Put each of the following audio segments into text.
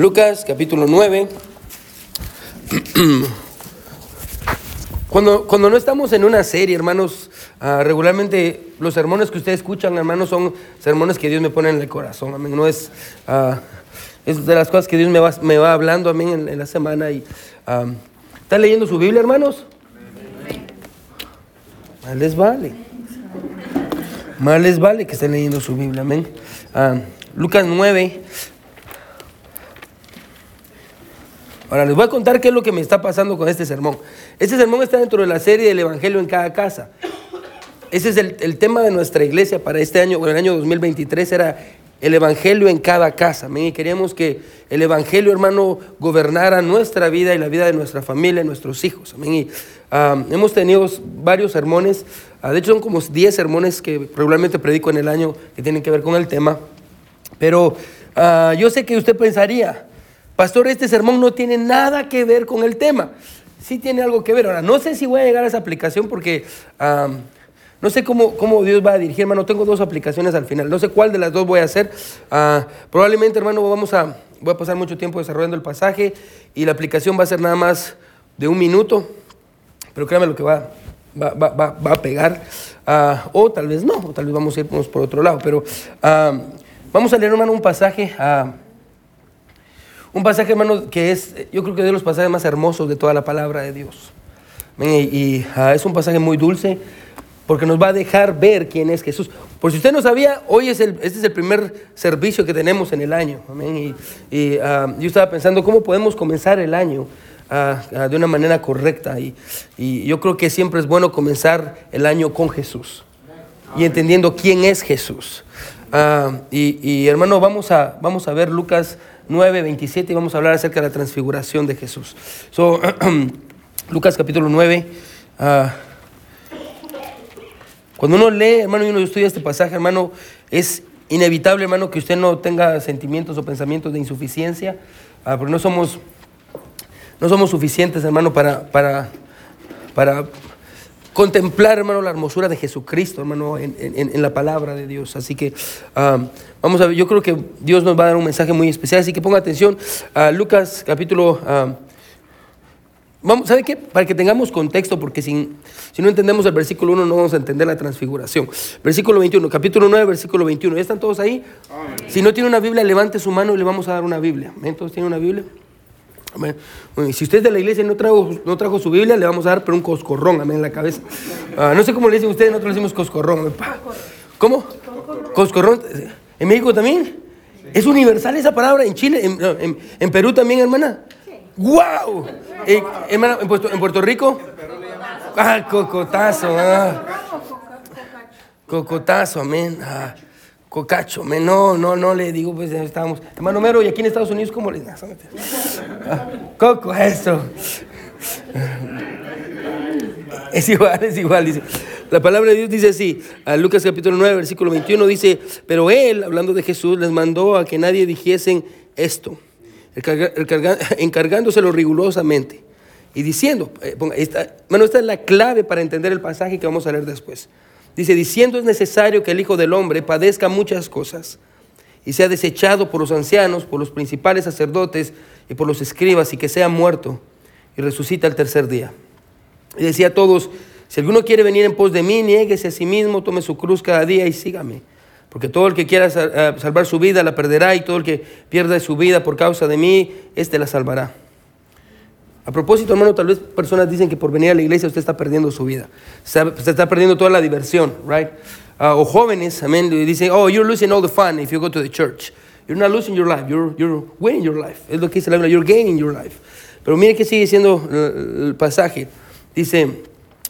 Lucas capítulo 9. Cuando, cuando no estamos en una serie, hermanos, ah, regularmente los sermones que ustedes escuchan, hermanos, son sermones que Dios me pone en el corazón. Amén. No es, ah, es de las cosas que Dios me va, me va hablando, amén, en, en la semana. Y, ah, ¿Están leyendo su Biblia, hermanos? Más les vale. Más les vale que estén leyendo su Biblia, amén. Lucas 9. Ahora les voy a contar qué es lo que me está pasando con este sermón. Este sermón está dentro de la serie del Evangelio en cada casa. Ese es el, el tema de nuestra iglesia para este año, bueno, el año 2023 era el Evangelio en cada casa. amén. Y queríamos que el Evangelio, hermano, gobernara nuestra vida y la vida de nuestra familia, nuestros hijos. Y ah, hemos tenido varios sermones, ah, de hecho son como 10 sermones que regularmente predico en el año que tienen que ver con el tema. Pero ah, yo sé que usted pensaría, pastor, este sermón no tiene nada que ver con el tema. Sí tiene algo que ver. Ahora, no sé si voy a llegar a esa aplicación porque no sé cómo, cómo Dios va a dirigir, hermano. Tengo dos aplicaciones al final. No sé cuál de las dos voy a hacer. Ah, probablemente, hermano, vamos a, voy a pasar mucho tiempo desarrollando el pasaje y la aplicación va a ser nada más de un minuto. Pero créame lo que va, va, va, va, a pegar. Ah, o tal vez no, o tal vez vamos a irnos por otro lado. Pero vamos a leer, hermano, un pasaje. ah, un pasaje, hermano, que es, yo creo que de los pasajes más hermosos de toda la palabra de Dios. Y, ah, es un pasaje muy dulce porque nos va a dejar ver quién es Jesús. Por si usted no sabía, hoy es el, este es el primer servicio que tenemos en el año. Amén. Y, ah, yo estaba pensando cómo podemos comenzar el año ah, de una manera correcta. Y, yo creo que siempre es bueno comenzar el año con Jesús y entendiendo quién es Jesús. Y, y, hermano, vamos a, vamos a ver Lucas 9, 27 y vamos a hablar acerca de la transfiguración de Jesús. So, Lucas capítulo 9. ah, cuando uno lee, hermano, y uno estudia este pasaje, hermano, es inevitable, hermano, que usted no tenga sentimientos o pensamientos de insuficiencia, ah, porque no somos, no somos suficientes, hermano, para, para, para contemplar, hermano, la hermosura de Jesucristo, hermano, en, en- en la palabra de Dios. Así que ah, vamos a ver, yo creo que Dios nos va a dar un mensaje muy especial, así que ponga atención a Lucas capítulo... ah, Vamos, ¿Sabe qué? Para que tengamos contexto, porque sin, si no entendemos el versículo 1 no vamos a entender la transfiguración. Versículo 21, capítulo 9, versículo 21. ¿Ya están todos ahí? Si no tiene una Biblia, levante su mano y le vamos a dar una Biblia. ¿Ven? ¿Todos tienen una Biblia? Amén. Y si usted es de la iglesia y no trajo, no trajo su Biblia, le vamos a dar pero un coscorrón, amén, en la cabeza. Ah, no sé cómo le dicen ustedes, nosotros le decimos coscorrón. amén. ¿Cómo? Coscorrón. ¿En México también? ¿Es universal esa palabra? ¿En Chile? ¿En, en- en Perú también, hermana? ¡Guau! Eh, hermana, ¿en Puerto, en Puerto Rico? Ah, cocotazo. Ah. Cocotazo, amén. Ah, cocacho, amén. No, no, no le digo, pues estábamos. Hermano Mero, ¿y aquí en Estados Unidos cómo le Ah, Coco, eso. Es igual, es igual, dice. La palabra de Dios dice así, a Lucas capítulo 9, versículo 21, dice, pero él, hablando de Jesús, les mandó a que nadie dijesen esto, encargándoselo rigurosamente y diciendo, eh, esta, bueno, esta es la clave para entender el pasaje que vamos a leer después. Dice, diciendo es necesario que el Hijo del Hombre padezca muchas cosas y sea desechado por los ancianos, por los principales sacerdotes y por los escribas y que sea muerto y resucita el tercer día. Y decía a todos, si alguno quiere venir en pos de mí, niéguese a sí mismo, tome su cruz cada día y sígame. Porque todo el que quiera eh, salvar su vida la perderá y todo el que pierda su vida por causa de mí, éste la salvará. A propósito, hermano, tal vez personas dicen que por venir a la iglesia usted está perdiendo su vida. Se está perdiendo toda la diversión, right? Ah, o jóvenes, amén, dicen, oh, you're losing all the fun if you go to the church. You're not losing your life, you're, you're winning your life. Es lo que dice la Biblia, you're gaining your life. Pero mire que sigue diciendo eh, el pasaje. Dice,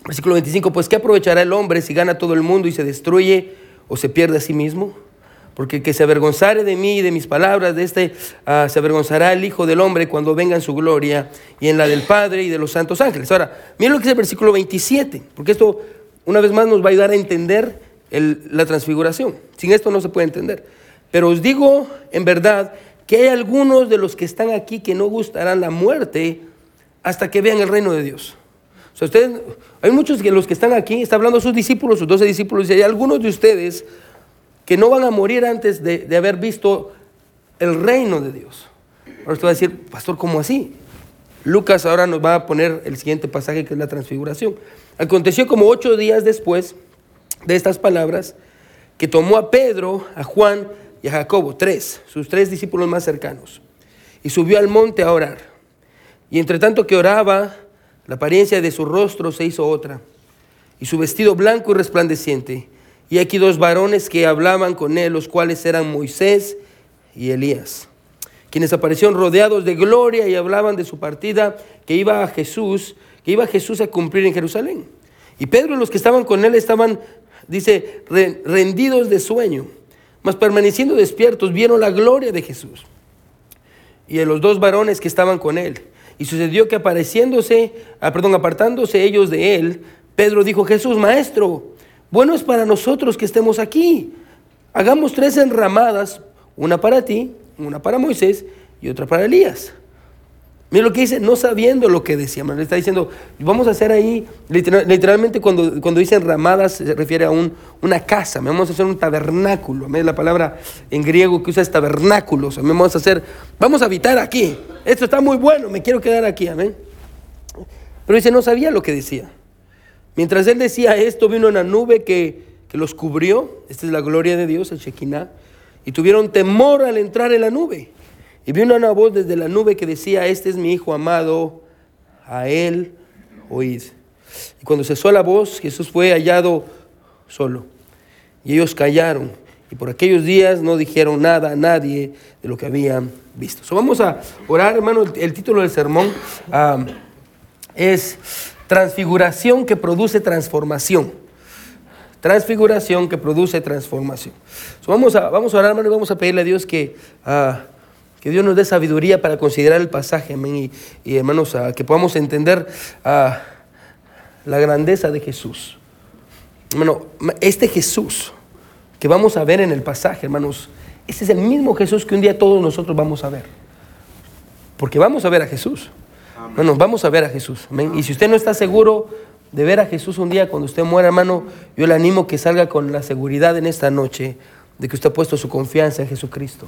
versículo 25, pues ¿qué aprovechará el hombre si gana todo el mundo y se destruye o se pierde a sí mismo? Porque que se avergonzare de mí y de mis palabras, de este ah, se avergonzará el Hijo del Hombre cuando venga en su gloria y en la del Padre y de los santos ángeles. Ahora, miren lo que dice el versículo 27, porque esto una vez más nos va a ayudar a entender el- la transfiguración. Sin esto no se puede entender. Pero os digo en verdad que hay algunos de los que están aquí que no gustarán la muerte hasta que vean el reino de Dios. O sea, ustedes, hay muchos de los que están aquí, está hablando a sus discípulos, sus doce discípulos, y hay algunos de ustedes que no van a morir antes de, de haber visto el reino de Dios. Ahora usted va a decir, pastor, ¿cómo así? Lucas ahora nos va a poner el siguiente pasaje que es la transfiguración. Aconteció como ocho días después de estas palabras que tomó a Pedro, a Juan y a Jacobo, tres, sus tres discípulos más cercanos, y subió al monte a orar. Y entre tanto que oraba, la apariencia de su rostro se hizo otra, y su vestido blanco y resplandeciente. Y aquí dos varones que hablaban con él, los cuales eran Moisés y Elías, quienes aparecieron rodeados de gloria y hablaban de su partida que iba a Jesús, que iba Jesús a cumplir en Jerusalén. Y Pedro y los que estaban con él estaban, dice, rendidos de sueño, mas permaneciendo despiertos, vieron la gloria de Jesús y de los dos varones que estaban con él. Y sucedió que apareciéndose, ah, perdón, apartándose ellos de él, Pedro dijo, Jesús, maestro, bueno es para nosotros que estemos aquí. Hagamos tres enramadas, una para ti, una para Moisés y otra para Elías. Mira lo que dice, no sabiendo lo que decía, le está diciendo, vamos a hacer ahí, literalmente cuando, cuando dicen ramadas se refiere a un, una casa, vamos a hacer un tabernáculo, la palabra en griego que usa es tabernáculo, vamos a hacer, vamos a habitar aquí, esto está muy bueno, me quiero quedar aquí, amén. Pero dice, no sabía lo que decía. Mientras él decía esto, vino una nube que, que los cubrió, esta es la gloria de Dios, el Shekinah, y tuvieron temor al entrar en la nube. Y vino una voz desde la nube que decía, este es mi Hijo amado, a él oíd. Y cuando cesó la voz, Jesús fue hallado solo. Y ellos callaron. Y por aquellos días no dijeron nada a nadie de lo que habían visto. So, vamos a orar, hermano. El, título del sermón ah, es Transfiguración que produce transformación. Transfiguración que produce transformación. Vamos, a, vamos a orar, hermano, y vamos a pedirle a Dios que... Uh, que Dios nos dé sabiduría para considerar el pasaje. Y, hermanos, que podamos entender la grandeza de Jesús. Hermano, este Jesús que vamos a ver en el pasaje, hermanos, ese es el mismo Jesús que un día todos nosotros vamos a ver. Porque vamos a ver a Jesús. Hermanos, vamos a ver a Jesús. Amén. Y si usted no está seguro de ver a Jesús un día cuando usted muera, hermano, yo le animo que salga con la seguridad en esta noche de que usted ha puesto su confianza en Jesucristo.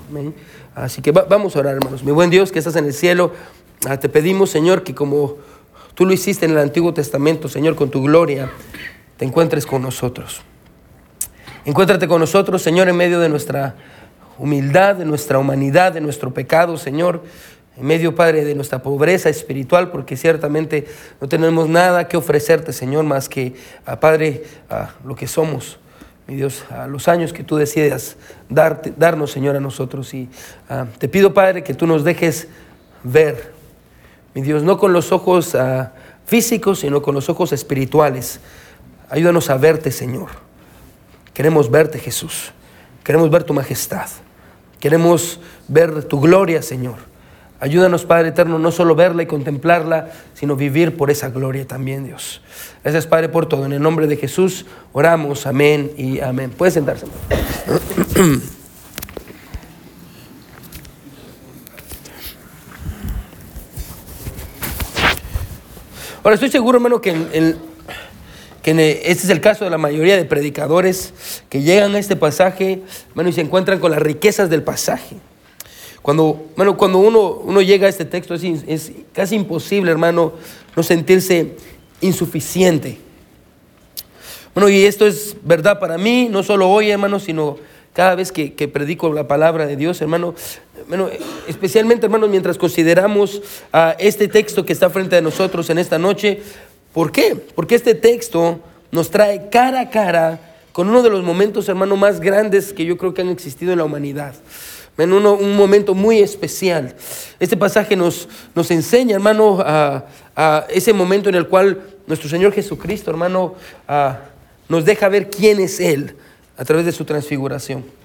Así que vamos a orar, hermanos. Mi buen Dios que estás en el cielo, ah, te pedimos, Señor, que como tú lo hiciste en el Antiguo Testamento, Señor, con tu gloria, te encuentres con nosotros. Encuéntrate con nosotros, Señor, en medio de nuestra humildad, de nuestra humanidad, de nuestro pecado, Señor. En medio, Padre, de nuestra pobreza espiritual, porque ciertamente no tenemos nada que ofrecerte, Señor, más que, a ah, Padre, a lo que somos mi Dios, a los años que tú decidas darte, darnos, Señor, a nosotros. Y ah, te pido, Padre, que tú nos dejes ver, mi Dios, no con los ojos ah, físicos, sino con los ojos espirituales. Ayúdanos a verte, Señor. Queremos verte, Jesús. Queremos ver tu majestad. Queremos ver tu gloria, Señor. Ayúdanos, Padre Eterno, no solo verla y contemplarla, sino vivir por esa gloria también, Dios. Gracias, Padre, por todo. En el nombre de Jesús oramos. Amén y amén. Puede sentarse. Ahora, estoy seguro, hermano, que, este es el caso de la mayoría de predicadores que llegan a este pasaje, hermano, y se encuentran con las riquezas del pasaje. Cuando, bueno, cuando uno, uno llega a este texto es, es casi imposible, hermano, no sentirse insuficiente. Bueno, y esto es verdad para mí, no solo hoy, hermano, sino cada vez que, predico la palabra de Dios, hermano, bueno, especialmente, hermano, mientras consideramos a este texto que está frente a nosotros en esta noche. ¿Por qué? Porque este texto nos trae cara a cara con uno de los momentos, hermano, más grandes que yo creo que han existido en la humanidad en un momento muy especial. Este pasaje nos, nos enseña, hermano, a, ese momento en el cual nuestro Señor Jesucristo, hermano, nos deja ver quién es Él a través de su transfiguración.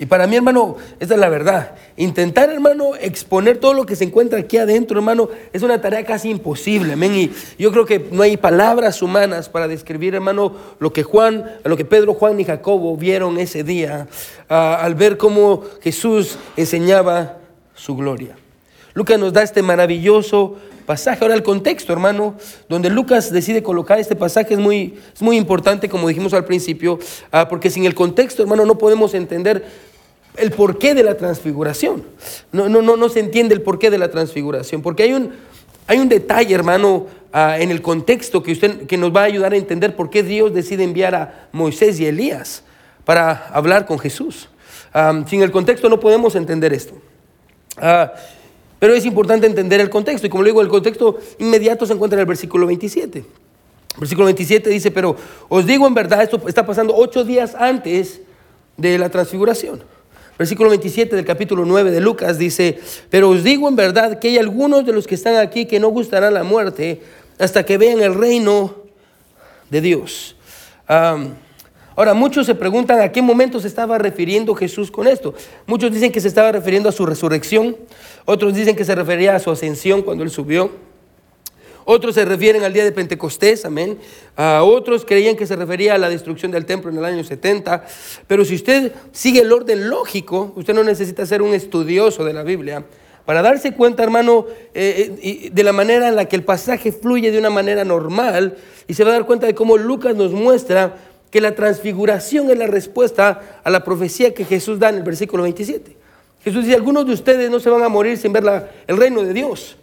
Y para mí, hermano, esta es la verdad. Intentar, hermano, exponer todo lo que se encuentra aquí adentro, hermano, es una tarea casi imposible. Amén. Y yo creo que no hay palabras humanas para describir, hermano, lo que Juan, lo que Pedro, Juan y Jacobo vieron ese día al ver cómo Jesús enseñaba su gloria. Lucas nos da este maravilloso pasaje. Ahora el contexto, hermano, donde Lucas decide colocar este pasaje es muy, es muy importante, como dijimos al principio, ah, porque sin el contexto, hermano, no podemos entender el porqué de la transfiguración. No, no, no, no se entiende el porqué de la transfiguración, porque hay un, hay un detalle, hermano, ah, en el contexto que, usted, que nos va a ayudar a entender por qué Dios decide enviar a Moisés y Elías para hablar con Jesús. Ah, sin el contexto no podemos entender esto. Ah, pero es importante entender el contexto. Y como le digo, el contexto inmediato se encuentra en el versículo 27. Versículo 27 dice, pero os digo en verdad, esto está pasando ocho días antes de la transfiguración. Versículo 27 del capítulo 9 de Lucas dice, pero os digo en verdad que hay algunos de los que están aquí que no gustarán la muerte hasta que vean el reino de Dios. ahora, muchos se preguntan a qué momento se estaba refiriendo Jesús con esto. Muchos dicen que se estaba refiriendo a su resurrección, otros dicen que se refería a su ascensión cuando él subió. Otros se refieren al día de Pentecostés, amén. Otros creían que se refería a la destrucción del templo en el año 70. Pero si usted sigue el orden lógico, usted no necesita ser un estudioso de la Biblia para darse cuenta, hermano, eh, eh, de la manera en la que el pasaje fluye de una manera normal y se va a dar cuenta de cómo Lucas nos muestra que la transfiguración es la respuesta a la profecía que Jesús da en el versículo 27. Jesús dice, algunos de ustedes no se van a morir sin ver el reino de Dios.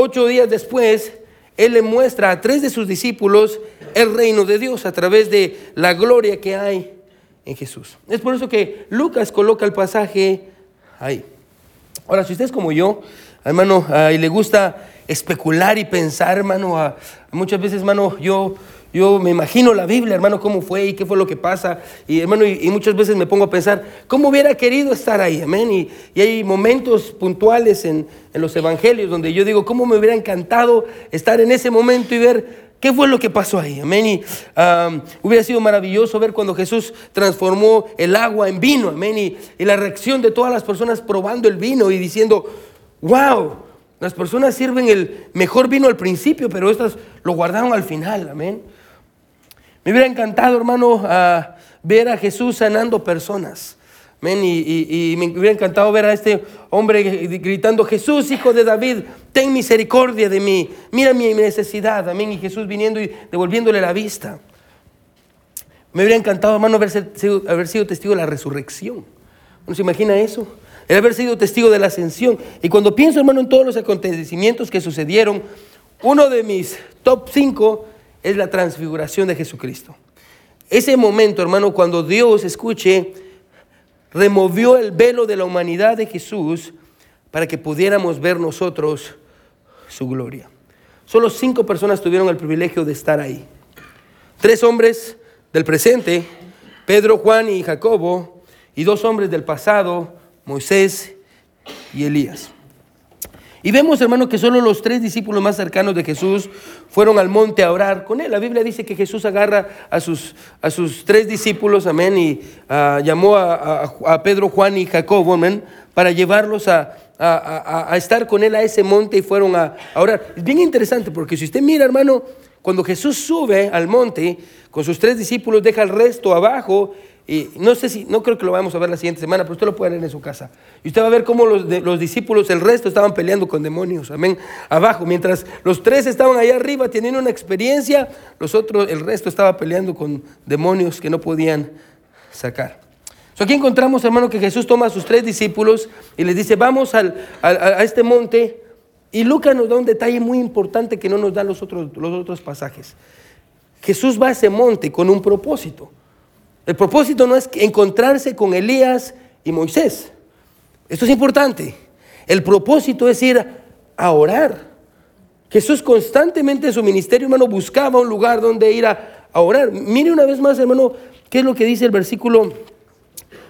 Ocho días después, Él le muestra a tres de sus discípulos el reino de Dios a través de la gloria que hay en Jesús. Es por eso que Lucas coloca el pasaje ahí. Ahora, si usted es como yo, hermano, y le gusta especular y pensar, hermano, muchas veces, hermano, yo yo me imagino la Biblia, hermano, cómo fue y qué fue lo que pasa. Y hermano, y, muchas veces me pongo a pensar, ¿cómo hubiera querido estar ahí? Amén. Y, hay momentos puntuales en, los evangelios donde yo digo, ¿cómo me hubiera encantado estar en ese momento y ver qué fue lo que pasó ahí? Amén. Y hubiera sido maravilloso ver cuando Jesús transformó el agua en vino. Amén. Y, y la reacción de todas las personas probando el vino y diciendo, wow. Las personas sirven el mejor vino al principio, pero estas lo guardaron al final. Amén. Me hubiera encantado, hermano, ver a Jesús sanando personas. Y, me hubiera encantado ver a este hombre gritando, Jesús, hijo de David, ten misericordia de mí, mira mi necesidad, amén. Y Jesús viniendo y devolviéndole la vista. Me hubiera encantado, hermano, haber sido, haber sido testigo de la resurrección. ¿No se imagina eso? El haber sido testigo de la ascensión. Y cuando pienso, hermano, en todos los acontecimientos que sucedieron, uno de mis top 5 es la transfiguración de Jesucristo. Ese momento, hermano, cuando Dios, escuche, removió el velo de la humanidad de Jesús para que pudiéramos ver nosotros su gloria. Solo cinco personas tuvieron el privilegio de estar ahí. Tres hombres del presente, Pedro, Juan y Jacobo, y dos hombres del pasado, Moisés y Elías. Y vemos, hermano, que solo los tres discípulos más cercanos de Jesús fueron al monte a orar con él. La Biblia dice que Jesús agarra a sus, a sus tres discípulos, amén, y ah, llamó a, Pedro, Juan y Jacobo, amén, para llevarlos a, a, estar con él a ese monte y fueron a, orar. Es bien interesante porque si usted mira, hermano, cuando Jesús sube al monte con sus tres discípulos, deja el resto abajo y no sé si, no creo que lo vamos a ver la siguiente semana, pero usted lo puede leer en su casa. Y usted va a ver cómo los, los discípulos, el resto, estaban peleando con demonios, amén, abajo. Mientras los tres estaban allá arriba teniendo una experiencia, los otros, el resto estaba peleando con demonios que no podían sacar. aquí encontramos, hermano, que Jesús toma a sus tres discípulos y les dice, vamos al, a este monte. Y Lucas nos da un detalle muy importante que no nos dan los otros, los otros pasajes. Jesús va a ese monte con un propósito. El propósito no es encontrarse con Elías y Moisés. Esto es importante. El propósito es ir a orar. Jesús constantemente en su ministerio, hermano, buscaba un lugar donde ir a, orar. Mire una vez más, hermano, qué es lo que dice el versículo,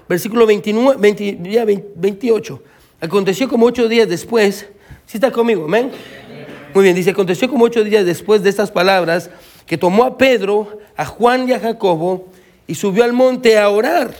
versículo 29, 28. Aconteció como ocho días después. ¿Sí está conmigo? Amén. Muy bien, dice, aconteció como ocho días después de estas palabras que tomó a Pedro, a Juan y a Jacobo y subió al monte a orar.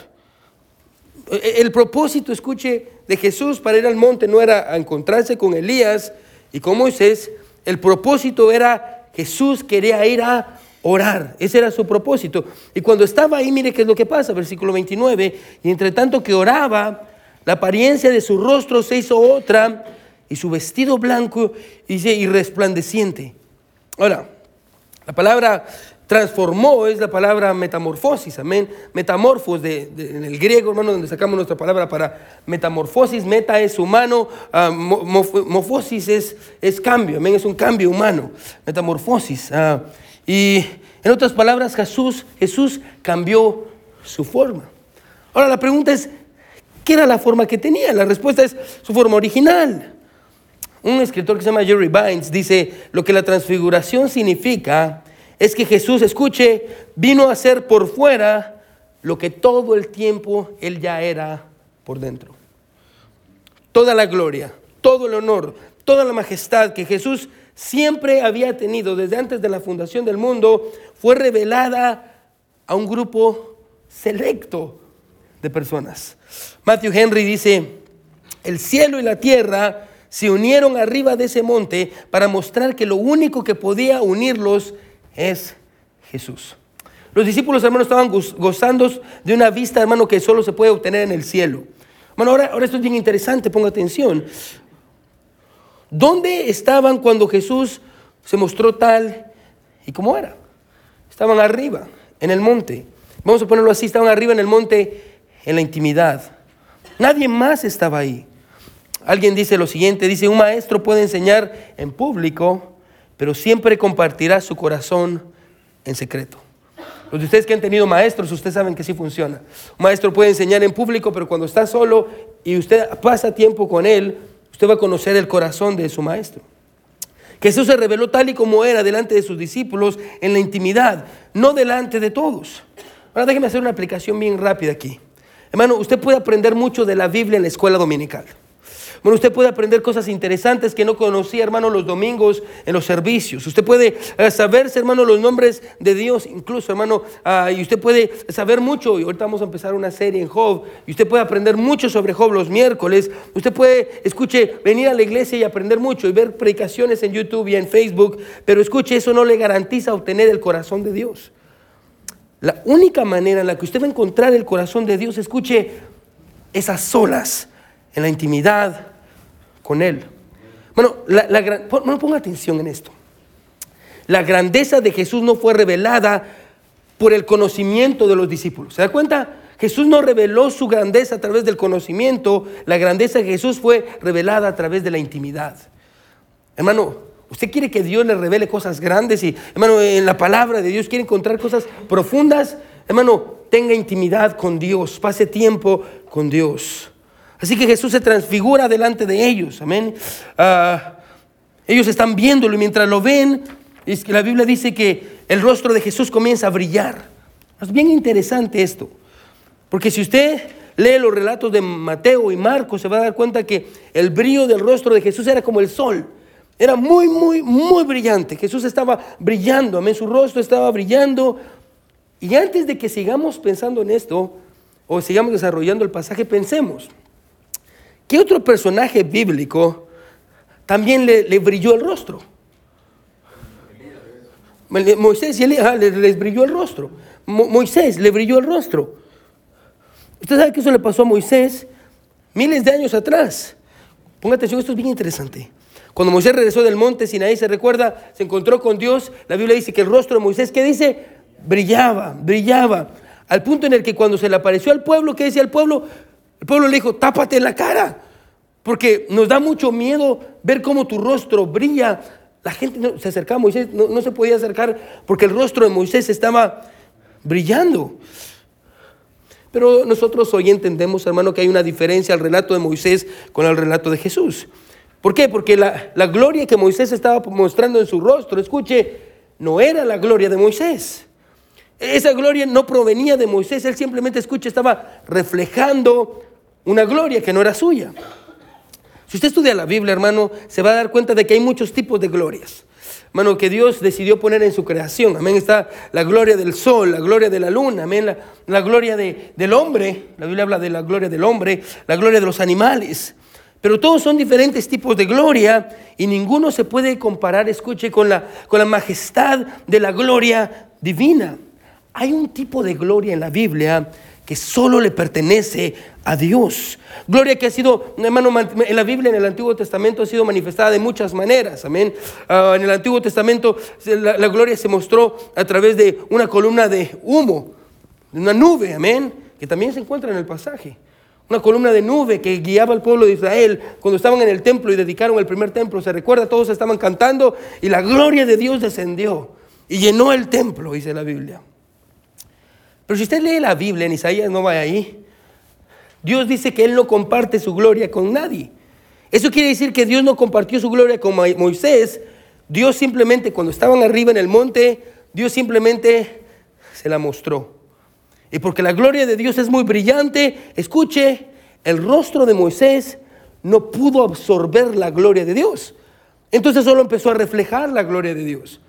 E, el propósito, escuche, de Jesús para ir al monte no era encontrarse con Elías y con Moisés, el propósito era Jesús quería ir a orar, ese era su propósito. Y cuando estaba ahí, mire qué es lo que pasa, versículo 29, y entre tanto que oraba, la apariencia de su rostro se hizo otra y su vestido blanco y resplandeciente. Ahora, la palabra transformó, es la palabra metamorfosis, amén. Metamorfos de, en el griego, hermano, donde sacamos nuestra palabra para metamorfosis. Meta es humano, uh, morfosis es, es, cambio, amén, es un cambio humano. Metamorfosis. Uh, y en otras palabras, Jesús, Jesús cambió su forma. Ahora la pregunta es, ¿qué era la forma que tenía? La respuesta es su forma original. Un escritor que se llama Jerry Bynes dice, lo que la transfiguración significa es que Jesús, escuche, vino a ser por fuera lo que todo el tiempo él ya era por dentro. Toda la gloria, todo el honor, toda la majestad que Jesús siempre había tenido desde antes de la fundación del mundo fue revelada a un grupo selecto de personas. Matthew Henry dice, el cielo y la tierra se unieron arriba de ese monte para mostrar que lo único que podía unirlos es Jesús. Los discípulos, hermanos, estaban gozando de una vista, hermano, que solo se puede obtener en el cielo. Bueno, ahora, ahora esto es bien interesante, ponga atención. ¿Dónde estaban cuando Jesús se mostró tal y como era? Estaban arriba, en el monte. Vamos a ponerlo así, estaban arriba en el monte, en la intimidad. Nadie más estaba ahí. Alguien dice lo siguiente, dice, un maestro puede enseñar en público, pero siempre compartirá su corazón en secreto. Los de ustedes que han tenido maestros, ustedes saben que sí funciona. Un maestro puede enseñar en público, pero cuando está solo y usted pasa tiempo con él, usted va a conocer el corazón de su maestro. Jesús se reveló tal y como era delante de sus discípulos en la intimidad, no delante de todos. Ahora déjeme hacer una aplicación bien rápida aquí. Hermano, usted puede aprender mucho de la Biblia en la escuela dominical. Bueno, usted puede aprender cosas interesantes que no conocía, hermano, los domingos en los servicios. Usted puede eh, saberse, hermano, los nombres de Dios, incluso, hermano, ah, y usted puede saber mucho. Y ahorita vamos a empezar una serie en Job. Y usted puede aprender mucho sobre Job los miércoles. Usted puede, escuche, venir a la iglesia y aprender mucho y ver predicaciones en YouTube y en Facebook. Pero escuche, eso no le garantiza obtener el corazón de Dios. La única manera en la que usted va a encontrar el corazón de Dios, escuche, esas solas en la intimidad con Él. Bueno, la, ponga atención en esto. La grandeza de Jesús no fue revelada por el conocimiento de los discípulos. ¿Se da cuenta? Jesús no reveló su grandeza a través del conocimiento, la grandeza de Jesús fue revelada a través de la intimidad. Hermano, usted quiere que Dios le revele cosas grandes y, hermano, en la palabra de Dios quiere encontrar cosas profundas. Hermano, tenga intimidad con Dios, pase tiempo con Dios. Así que Jesús se transfigura delante de ellos. Amén. Ah, ellos están viéndolo y mientras lo ven, la Biblia dice que el rostro de Jesús comienza a brillar. Es bien interesante esto. Porque si usted lee los relatos de Mateo y Marcos, se va a dar cuenta que el brillo del rostro de Jesús era como el sol. Era muy, muy, muy brillante. Jesús estaba brillando, amén. Su rostro estaba brillando. Y antes de que sigamos pensando en esto, o sigamos desarrollando el pasaje, pensemos. ¿Qué otro personaje bíblico también le, brilló el rostro? Moisés y Elías les, brilló el rostro. Moisés le brilló el rostro. Usted sabe que eso le pasó a Moisés miles de años atrás. Ponga atención, esto es bien interesante. Cuando Moisés regresó del monte Sinaí, se recuerda, se encontró con Dios. La Biblia dice que el rostro de Moisés, ¿qué dice? Brillaba, brillaba. Al punto en el que cuando se le apareció al pueblo, ¿qué decía el pueblo? El pueblo le dijo, tápate la cara, porque nos da mucho miedo ver cómo tu rostro brilla. La gente se acercaba a Moisés, no, se podía acercar porque el rostro de Moisés estaba brillando. Pero nosotros hoy entendemos, hermano, que hay una diferencia al relato de Moisés con el relato de Jesús. ¿Por qué? Porque la, la gloria que Moisés estaba mostrando en su rostro, escuche, no era la gloria de Moisés. Esa gloria no provenía de Moisés, él simplemente, escuche, estaba reflejando una gloria que no era suya. Si usted estudia la Biblia, hermano, se va a dar cuenta de que hay muchos tipos de glorias. Hermano, que Dios decidió poner en su creación. Amén. Está la gloria del sol, la gloria de la luna, amén. La, gloria del hombre. La Biblia habla de la gloria del hombre, la gloria de los animales. Pero todos son diferentes tipos de gloria y ninguno se puede comparar, escuche, con la, con la majestad de la gloria divina. Hay un tipo de gloria en la Biblia que solo le pertenece a Dios. Gloria que ha sido, hermano, en la Biblia, en el Antiguo Testamento, ha sido manifestada de muchas maneras. Amén. Ah, en el Antiguo Testamento, la, la, gloria se mostró a través de una columna de humo, una nube. Amén. Que también se encuentra en el pasaje. Una columna de nube que guiaba al pueblo de Israel cuando estaban en el templo y dedicaron el primer templo. Se recuerda, todos estaban cantando y la gloria de Dios descendió y llenó el templo, dice la Biblia. Pero si usted lee la Biblia, en Isaías no va ahí. Dios dice que Él no comparte su gloria con nadie. Eso quiere decir que Dios no compartió su gloria con Moisés. Dios simplemente, cuando estaban arriba en el monte, Dios simplemente se la mostró. Y porque la gloria de Dios es muy brillante, escuche, el rostro de Moisés no pudo absorber la gloria de Dios. Entonces solo empezó a reflejar la gloria de Dios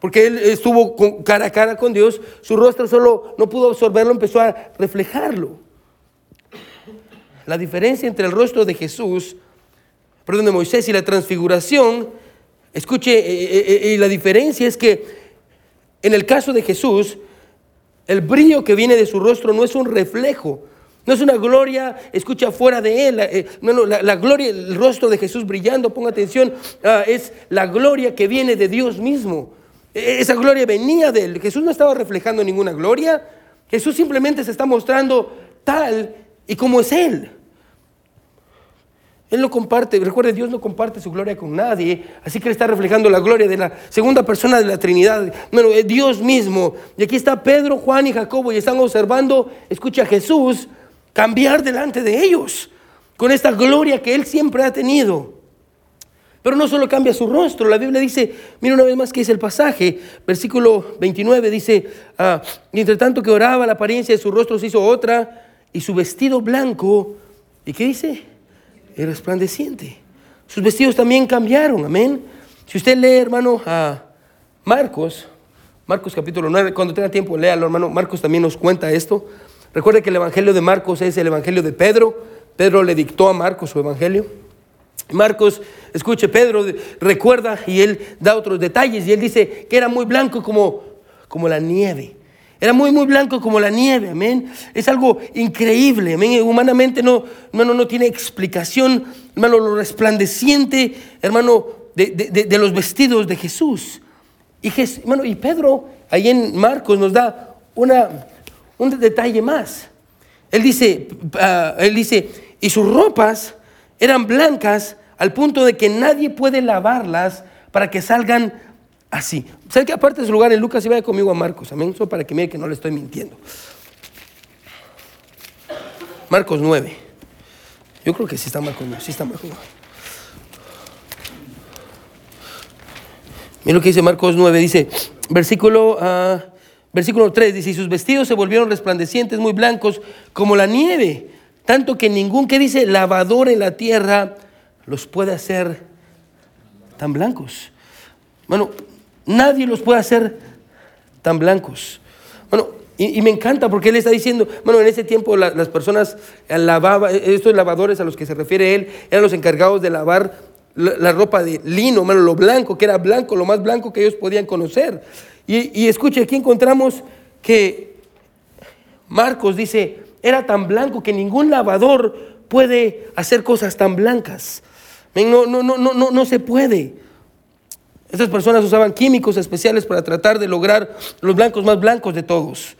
porque él estuvo cara a cara con Dios, su rostro solo no pudo absorberlo, empezó a reflejarlo. La diferencia entre el rostro de Jesús, perdón, de Moisés y la transfiguración, escuche, eh, eh, eh, y la diferencia es que en el caso de Jesús, el brillo que viene de su rostro no es un reflejo, no es una gloria, escucha fuera de él. no, no, la, gloria, el rostro de Jesús brillando, ponga atención, ah, es la gloria que viene de Dios mismo. Esa gloria venía de él. Jesús no estaba reflejando ninguna gloria. Jesús simplemente se está mostrando tal y como es Él. Él no comparte, recuerde, Dios no comparte su gloria con nadie, así que Él está reflejando la gloria de la segunda persona de la Trinidad, bueno, Dios mismo. Y aquí está Pedro, Juan y Jacobo y están observando, escucha a Jesús cambiar delante de ellos, con esta gloria que Él siempre ha tenido. Pero no solo cambia su rostro, la Biblia dice, mira una vez más que dice el pasaje, versículo 29 dice, ah, y entre tanto que oraba, la apariencia de su rostro se hizo otra, y su vestido blanco, ¿y qué dice? Era resplandeciente. Sus vestidos también cambiaron, amén. Si usted lee, hermano, a Marcos, Marcos capítulo 9, cuando tenga tiempo, léalo, hermano, Marcos también nos cuenta esto. Recuerde que el evangelio de Marcos es el evangelio de Pedro, Pedro le dictó a Marcos su evangelio. Marcos, escuche, Pedro recuerda y él da otros detalles y él dice que era muy blanco como, como la nieve. Era muy, muy blanco como la nieve, amén. Es algo increíble, amén. Humanamente no, hermano, no tiene explicación, hermano, lo resplandeciente, hermano, de, los vestidos de Jesús. Y, y Pedro, ahí en Marcos, nos da una, un detalle más. Él dice, ah, él dice, y sus ropas eran blancas al punto de que nadie puede lavarlas para que salgan así. ¿Sabe que aparte de su lugar en Lucas y vaya conmigo a Marcos? Amén. Eso para que mire que no le estoy mintiendo. Marcos 9. Yo creo que sí está Marcos 9. Sí está Marcos 9. Mira lo que dice Marcos 9. Dice, versículo, uh, versículo 3. Dice, y sus vestidos se volvieron resplandecientes, muy blancos, como la nieve. Tanto que ningún, que dice, lavador en la tierra los puede hacer tan blancos. Bueno, nadie los puede hacer tan blancos. Bueno, y, me encanta porque él está diciendo, bueno, en ese tiempo las personas lavaban, estos lavadores a los que se refiere él, eran los encargados de lavar la, ropa de lino, bueno, lo blanco, que era blanco, lo más blanco que ellos podían conocer. Y, y escuche, aquí encontramos que Marcos dice, era tan blanco que ningún lavador puede hacer cosas tan blancas. No, no, no, no, no se puede. Estas personas usaban químicos especiales para tratar de lograr los blancos más blancos de todos.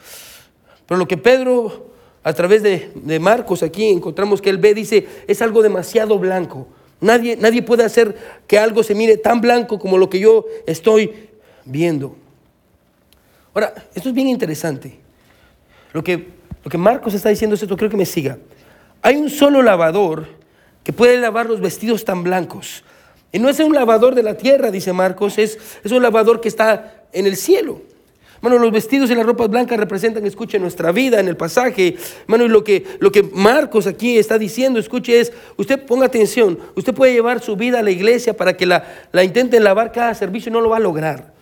Pero lo que Pedro, a través de, Marcos aquí encontramos que él ve, dice, es algo demasiado blanco. Nadie, nadie puede hacer que algo se mire tan blanco como lo que yo estoy viendo. Ahora, esto es bien interesante. Lo que, lo que Marcos está diciendo es esto, creo que me siga. Hay un solo lavador que puede lavar los vestidos tan blancos. Y no es un lavador de la tierra, dice Marcos, es, es un lavador que está en el cielo. Bueno, los vestidos y las ropas blancas representan, escuche, nuestra vida en el pasaje. Bueno, y lo que, lo que Marcos aquí está diciendo, escuche, es, usted ponga atención, usted puede llevar su vida a la iglesia para que la, la intenten lavar cada servicio y no lo va a lograr.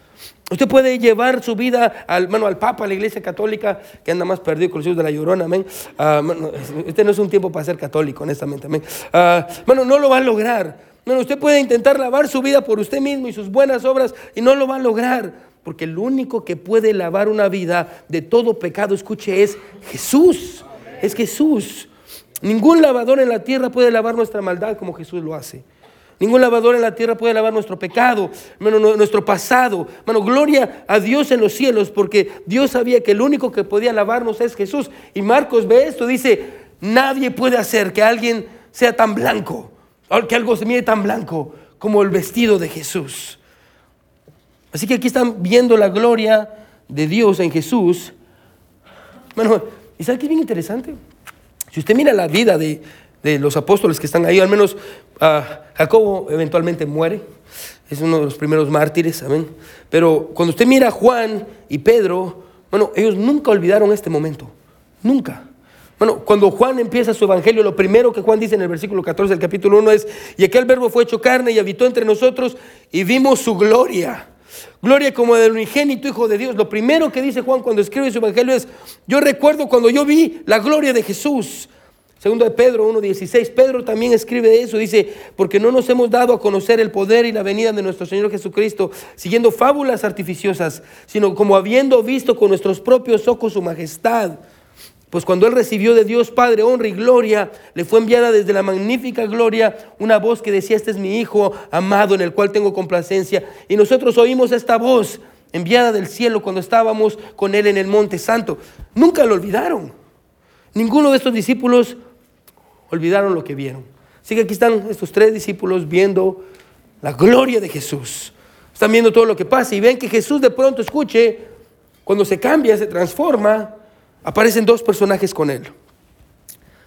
Usted puede llevar su vida al, al Papa, a la Iglesia Católica, que anda más perdido con los hijos de la llorona, amén. Ah, este no es un tiempo para ser católico, honestamente, amén. Ah, bueno, no lo va a lograr. Bueno, usted puede intentar lavar su vida por usted mismo y sus buenas obras y no lo va a lograr. Porque el único que puede lavar una vida de todo pecado, escuche, es Jesús. es Jesús. Ningún lavador en la tierra puede lavar nuestra maldad como Jesús lo hace. Ningún lavador en la tierra puede lavar nuestro pecado, nuestro pasado. Mano, gloria a Dios en los cielos, porque Dios sabía que el único que podía lavarnos es Jesús. Y Marcos ve esto, dice, nadie puede hacer que alguien sea tan blanco, que algo se mire tan blanco como el vestido de Jesús. Así que aquí están viendo la gloria de Dios en Jesús. Bueno, ¿y sabe qué es bien interesante? Si usted mira la vida de, de los apóstoles que están ahí, al menos uh, Jacobo eventualmente muere, es uno de los primeros mártires, amén. Pero cuando usted mira a Juan y Pedro, bueno, ellos nunca olvidaron este momento, nunca. Bueno, cuando Juan empieza su evangelio, lo primero que Juan dice en el versículo 14 del capítulo 1 es, y aquel verbo fue hecho carne y habitó entre nosotros y vimos su gloria. Gloria como del unigénito Hijo de Dios. Lo primero que dice Juan cuando escribe su evangelio es, yo recuerdo cuando yo vi la gloria de Jesús. Segundo de Pedro 1.16, Pedro también escribe eso, dice, porque no nos hemos dado a conocer el poder y la venida de nuestro Señor Jesucristo, siguiendo fábulas artificiosas, sino como habiendo visto con nuestros propios ojos su majestad. Pues cuando él recibió de Dios Padre honra y gloria, le fue enviada desde la magnífica gloria una voz que decía, este es mi Hijo amado en el cual tengo complacencia. Y nosotros oímos esta voz enviada del cielo cuando estábamos con él en el monte santo. Nunca lo olvidaron. Ninguno de estos discípulos olvidaron lo que vieron. Así que aquí están estos tres discípulos viendo la gloria de Jesús. Están viendo todo lo que pasa y ven que Jesús de pronto escuche, cuando se cambia, se transforma, aparecen dos personajes con él.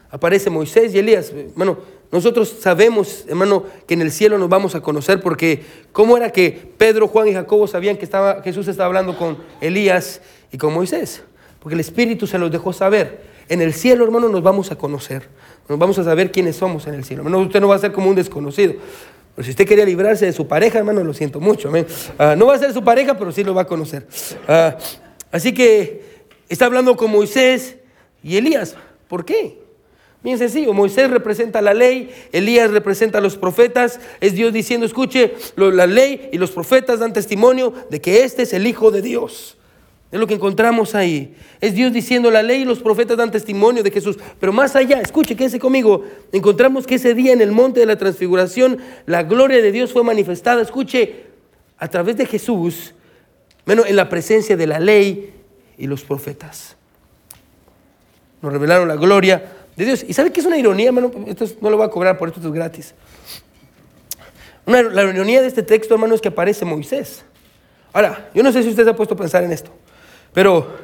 Aparece Moisés y Elías. Bueno, nosotros sabemos, hermano, que en el cielo nos vamos a conocer porque cómo era que Pedro, Juan y Jacobo sabían que estaba, Jesús estaba hablando con Elías y con Moisés. Porque el Espíritu se los dejó saber. En el cielo, hermano, nos vamos a conocer. Nos vamos a saber quiénes somos en el cielo. usted no va a ser como un desconocido. Pero si usted quería librarse de su pareja, hermano, lo siento mucho. Ah, no va a ser su pareja, pero sí lo va a conocer. Ah, así que está hablando con Moisés y Elías. ¿Por qué? Bien sencillo, Moisés representa la ley, Elías representa a los profetas, es Dios diciendo, escuche, la ley y los profetas dan testimonio de que este es el Hijo de Dios. Es lo que encontramos ahí. Es Dios diciendo la ley y los profetas dan testimonio de Jesús. Pero más allá, escuche, quédese conmigo. Encontramos que ese día en el monte de la transfiguración, la gloria de Dios fue manifestada. Escuche, a través de Jesús, menos en la presencia de la ley y los profetas. Nos revelaron la gloria de Dios. ¿Y sabe qué es una ironía, hermano? Esto no lo voy a cobrar, por esto es gratis. la ironía de este texto, hermano, es que aparece Moisés. Ahora, yo no sé si usted se ha puesto a pensar en esto. Pero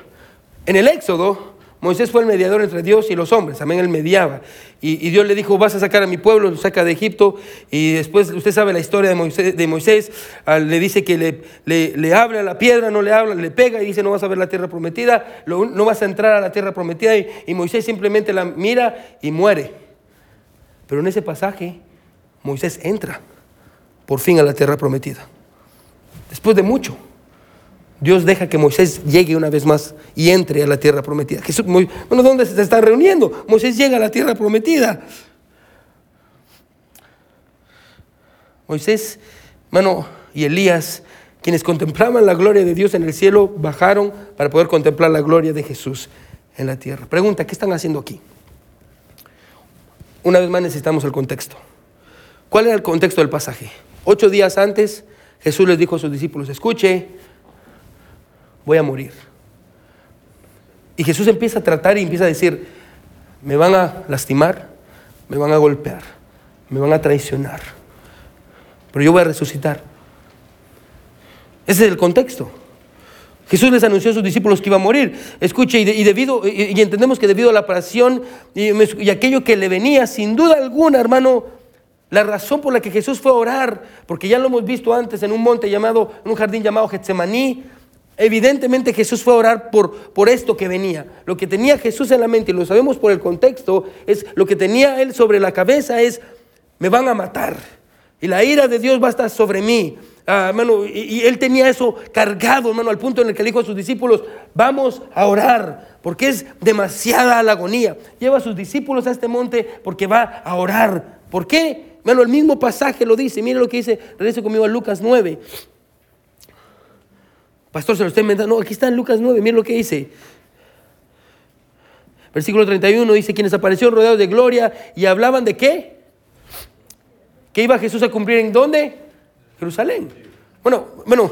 en el Éxodo, Moisés fue el mediador entre Dios y los hombres, también él mediaba. Y, Dios le dijo, vas a sacar a mi pueblo, lo saca de Egipto. Y después, usted sabe la historia de Moisés, Moisés le dice que le, le, habla a la piedra, no le habla, le pega y dice, no vas a ver la tierra prometida, no vas a entrar a la tierra prometida. Y, y Moisés simplemente la mira y muere. Pero en ese pasaje, Moisés entra por fin a la tierra prometida. Después de mucho. Dios deja que Moisés llegue una vez más y entre a la tierra prometida. Jesús, bueno, ¿dónde se están reuniendo? Moisés llega a la tierra prometida. Moisés, mano, y Elías, quienes contemplaban la gloria de Dios en el cielo, bajaron para poder contemplar la gloria de Jesús en la tierra. Pregunta, ¿qué están haciendo aquí? Una vez más necesitamos el contexto. ¿Cuál era el contexto del pasaje? Ocho días antes, Jesús les dijo a sus discípulos, escuche, voy a morir. Y Jesús empieza a tratar y empieza a decir, me van a lastimar, me van a golpear, me van a traicionar, pero yo voy a resucitar. Ese es el contexto. Jesús les anunció a sus discípulos que iba a morir. Escuche, y, debido, y, entendemos que debido a la pasión y, y, aquello que le venía, sin duda alguna, hermano, la razón por la que Jesús fue a orar, porque ya lo hemos visto antes en un monte llamado, en un jardín llamado Getsemaní, Evidentemente Jesús fue a orar por, por esto que venía. Lo que tenía Jesús en la mente, y lo sabemos por el contexto, es lo que tenía él sobre la cabeza es, me van a matar. Y la ira de Dios va a estar sobre mí. Ah, y, él tenía eso cargado, hermano, al punto en el que le dijo a sus discípulos, vamos a orar, porque es demasiada la agonía. Lleva a sus discípulos a este monte porque va a orar. ¿Por qué? Hermano, el mismo pasaje lo dice. Mire lo que dice, regrese conmigo a Lucas 9. Pastor, se lo está inventando. No, aquí está en Lucas 9, mire lo que dice. Versículo 31 dice, quienes aparecieron rodeados de gloria y hablaban de qué? ¿Qué iba Jesús a cumplir en dónde? Jerusalén. Bueno, bueno,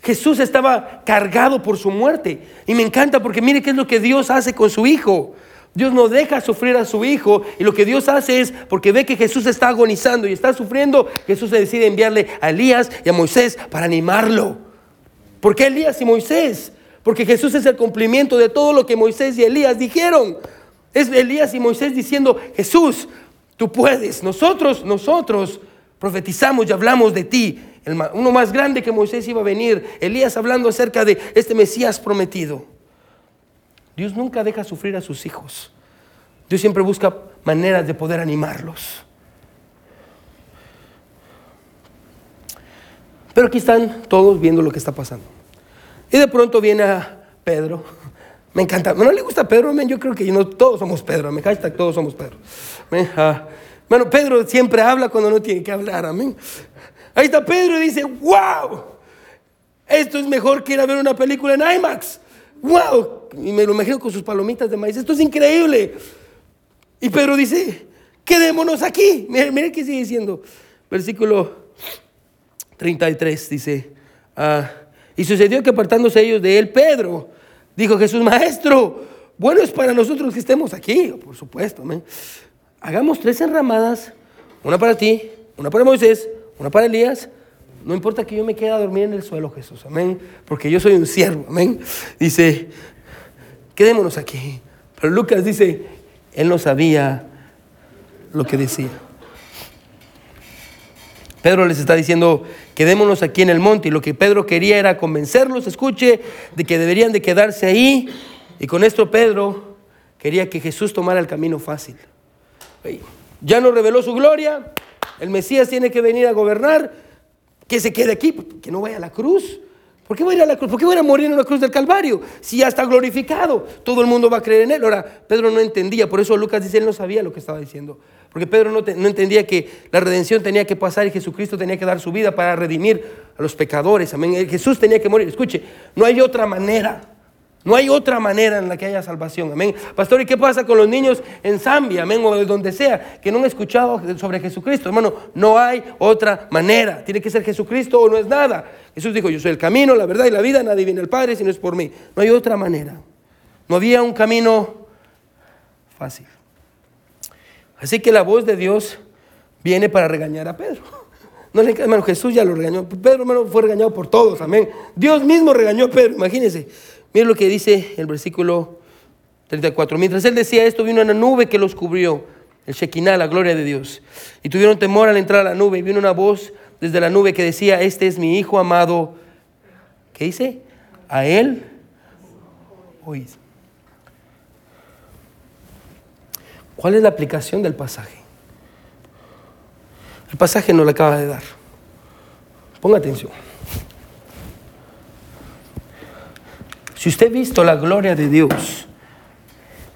Jesús estaba cargado por su muerte. Y me encanta porque mire qué es lo que Dios hace con su hijo. Dios no deja sufrir a su hijo y lo que Dios hace es, porque ve que Jesús está agonizando y está sufriendo, Jesús se decide enviarle a Elías y a Moisés para animarlo. ¿Por qué Elías y Moisés? Porque Jesús es el cumplimiento de todo lo que Moisés y Elías dijeron. Es Elías y Moisés diciendo, Jesús, tú puedes. Nosotros, nosotros profetizamos y hablamos de ti. uno más grande que Moisés iba a venir. Elías hablando acerca de este Mesías prometido. Dios nunca deja sufrir a sus hijos. Dios siempre busca maneras de poder animarlos. Pero aquí están todos viendo lo que está pasando. Y de pronto viene Pedro. Me encanta. ¿No le gusta Pedro? Yo creo que todos somos Pedro. Me hashtag todos somos Pedro. Bueno, Pedro siempre habla cuando no tiene que hablar. Amén. Ahí está Pedro y dice, wow, esto es mejor que ir a ver una película en IMAX. ¡Wow! Y me lo imagino con sus palomitas de maíz. Esto es increíble. Y Pedro dice, quedémonos aquí. Miren, qué sigue diciendo. Versículo 33 dice, ah, y sucedió que apartándose ellos de él, Pedro, dijo Jesús, maestro, bueno es para nosotros que estemos aquí, por supuesto. Hagamos tres enramadas, una para ti, una para Moisés, una para Elías no importa que yo me quede a dormir en el suelo, Jesús, amén, porque yo soy un siervo, amén. Dice, quedémonos aquí. Pero Lucas dice, él no sabía lo que decía. Pedro les está diciendo, quedémonos aquí en el monte. Y lo que Pedro quería era convencerlos, escuche, de que deberían de quedarse ahí. Y con esto Pedro quería que Jesús tomara el camino fácil. Ya no reveló su gloria, el Mesías tiene que venir a gobernar que se quede aquí, que no vaya a la cruz. ¿Por qué voy a ir a la cruz? ¿Por qué voy a morir en la cruz del Calvario? Si ya está glorificado, todo el mundo va a creer en él. Ahora, Pedro no entendía, por eso Lucas dice, él no sabía lo que estaba diciendo. Porque Pedro no, no entendía que la redención tenía que pasar y Jesucristo tenía que dar su vida para redimir a los pecadores. Amén. Jesús tenía que morir. Escuche, no hay otra manera. No hay otra manera en la que haya salvación. Amén. Pastor, ¿y qué pasa con los niños en Zambia? Amén. O donde sea, que no han escuchado sobre Jesucristo. Hermano, no hay otra manera. Tiene que ser Jesucristo o no es nada. Jesús dijo, yo soy el camino, la verdad y la vida. Nadie viene al Padre si no es por mí. No hay otra manera. No había un camino fácil. Así que la voz de Dios viene para regañar a Pedro. No le hermano, Jesús ya lo regañó. Pedro, hermano, fue regañado por todos. Amén. Dios mismo regañó a Pedro, imagínense. Miren lo que dice el versículo 34. Mientras él decía esto, vino una nube que los cubrió, el Shekinah, la gloria de Dios. Y tuvieron temor al entrar a la nube. Y vino una voz desde la nube que decía, este es mi Hijo amado. ¿Qué dice? A él oís. ¿Cuál es la aplicación del pasaje? El pasaje no lo acaba de dar. Ponga atención. Si usted ha visto la gloria de Dios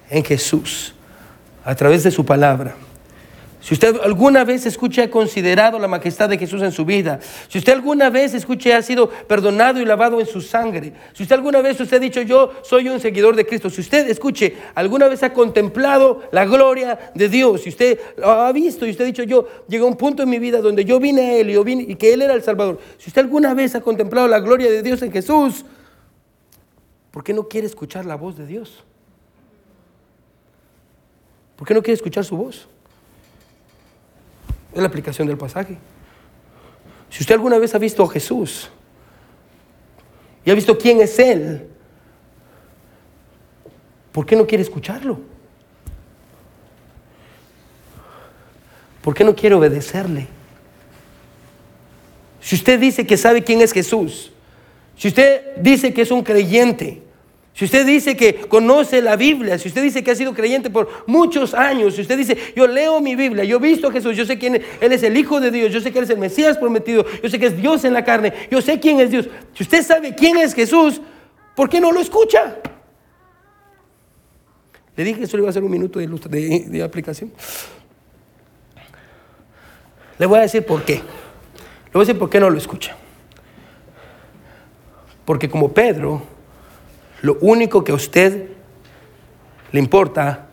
en Jesús a través de su palabra, si usted alguna vez escucha ha considerado la majestad de Jesús en su vida, si usted alguna vez escucha ha sido perdonado y lavado en su sangre, si usted alguna vez usted ha dicho yo soy un seguidor de Cristo, si usted escuche alguna vez ha contemplado la gloria de Dios, si usted ha visto y usted ha dicho yo llegué a un punto en mi vida donde yo vine a Él y, yo vine, y que Él era el Salvador, si usted alguna vez ha contemplado la gloria de Dios en Jesús, ¿Por qué no quiere escuchar la voz de Dios? ¿Por qué no quiere escuchar su voz? Es la aplicación del pasaje. Si usted alguna vez ha visto a Jesús y ha visto quién es Él, ¿por qué no quiere escucharlo? ¿Por qué no quiere obedecerle? Si usted dice que sabe quién es Jesús, si usted dice que es un creyente, si usted dice que conoce la Biblia, si usted dice que ha sido creyente por muchos años, si usted dice, yo leo mi Biblia, yo he visto a Jesús, yo sé quién es, Él es el Hijo de Dios, yo sé que Él es el Mesías prometido, yo sé que es Dios en la carne, yo sé quién es Dios. Si usted sabe quién es Jesús, ¿por qué no lo escucha? Le dije que solo iba a ser un minuto de, de, de aplicación. Le voy a decir por qué. Le voy a decir por qué no lo escucha. Porque como Pedro, lo único que a usted le importa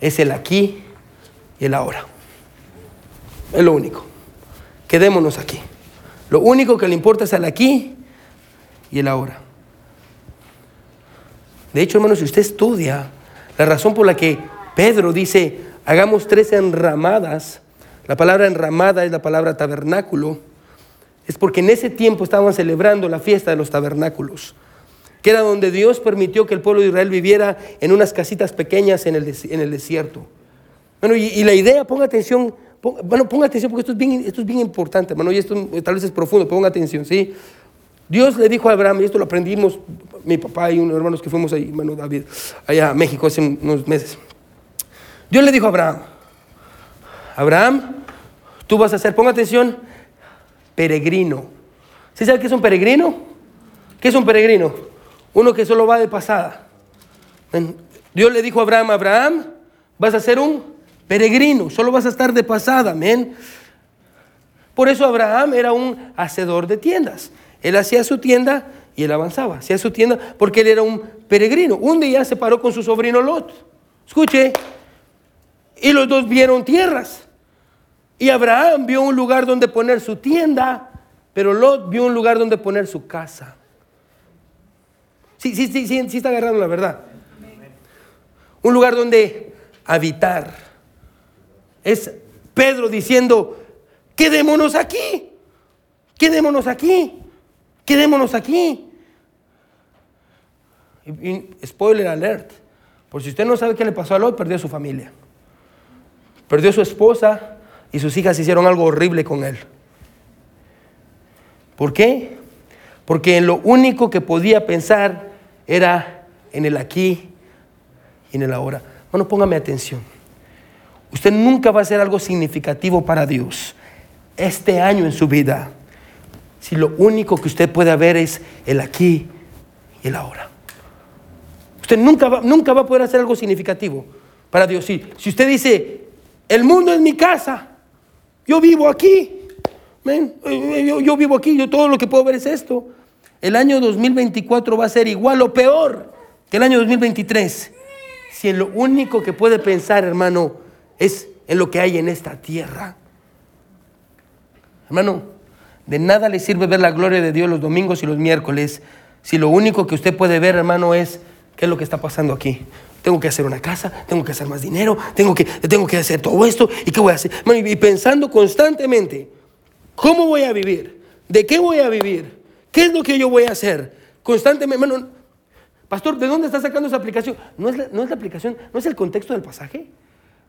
es el aquí y el ahora. Es lo único. Quedémonos aquí. Lo único que le importa es el aquí y el ahora. De hecho, hermanos, si usted estudia la razón por la que Pedro dice, hagamos tres enramadas, la palabra enramada es la palabra tabernáculo, es porque en ese tiempo estaban celebrando la fiesta de los tabernáculos, que era donde Dios permitió que el pueblo de Israel viviera en unas casitas pequeñas en el, en el desierto. Bueno, y, la idea, ponga atención, bueno, ponga atención porque esto es bien, esto es bien importante, hermano, y esto tal vez es profundo, ponga atención, ¿sí? Dios le dijo a Abraham, y esto lo aprendimos mi papá y unos hermanos que fuimos ahí, hermano David, allá a México hace unos meses. Dios le dijo a Abraham, Abraham, tú vas a ser, ponga atención, peregrino. ¿Sí sabe qué es un peregrino? ¿Qué es un peregrino? Uno que solo va de pasada. Dios le dijo a Abraham, Abraham, vas a ser un peregrino, solo vas a estar de pasada, amén. Por eso Abraham era un hacedor de tiendas. Él hacía su tienda y él avanzaba, hacía su tienda porque él era un peregrino. Un día se paró con su sobrino Lot. Escuche, y los dos vieron tierras. Y Abraham vio un lugar donde poner su tienda, pero Lot vio un lugar donde poner su casa. Sí, sí, sí, sí, sí está agarrando la verdad. Un lugar donde habitar. Es Pedro diciendo, quedémonos aquí, quedémonos aquí. Quedémonos aquí. spoiler alert. Por si usted no sabe qué le pasó a Lot, perdió a su familia. Perdió a su esposa y sus hijas hicieron algo horrible con él. ¿Por qué? Porque en lo único que podía pensar era en el aquí y en el ahora. Bueno, póngame atención. Usted nunca va a hacer algo significativo para Dios este año en su vida si lo único que usted puede ver es el aquí y el ahora? Usted nunca va, nunca va a poder hacer algo significativo para Dios. Si, si usted dice, el mundo es mi casa, yo vivo aquí, yo, yo vivo aquí, yo todo lo que puedo ver es esto. El año 2024 va a ser igual o peor que el año 2023. Si lo único que puede pensar, hermano, es en lo que hay en esta tierra. Hermano, de nada le sirve ver la gloria de Dios los domingos y los miércoles si lo único que usted puede ver, hermano, es qué es lo que está pasando aquí. Tengo que hacer una casa, tengo que hacer más dinero, tengo que, tengo que hacer todo esto y qué voy a hacer. y pensando constantemente, ¿cómo voy a vivir? ¿De qué voy a vivir? ¿Qué es lo que yo voy a hacer? Constantemente, hermano, pastor, ¿de dónde está sacando esa aplicación? ¿No es no es la aplicación, no es el contexto del pasaje?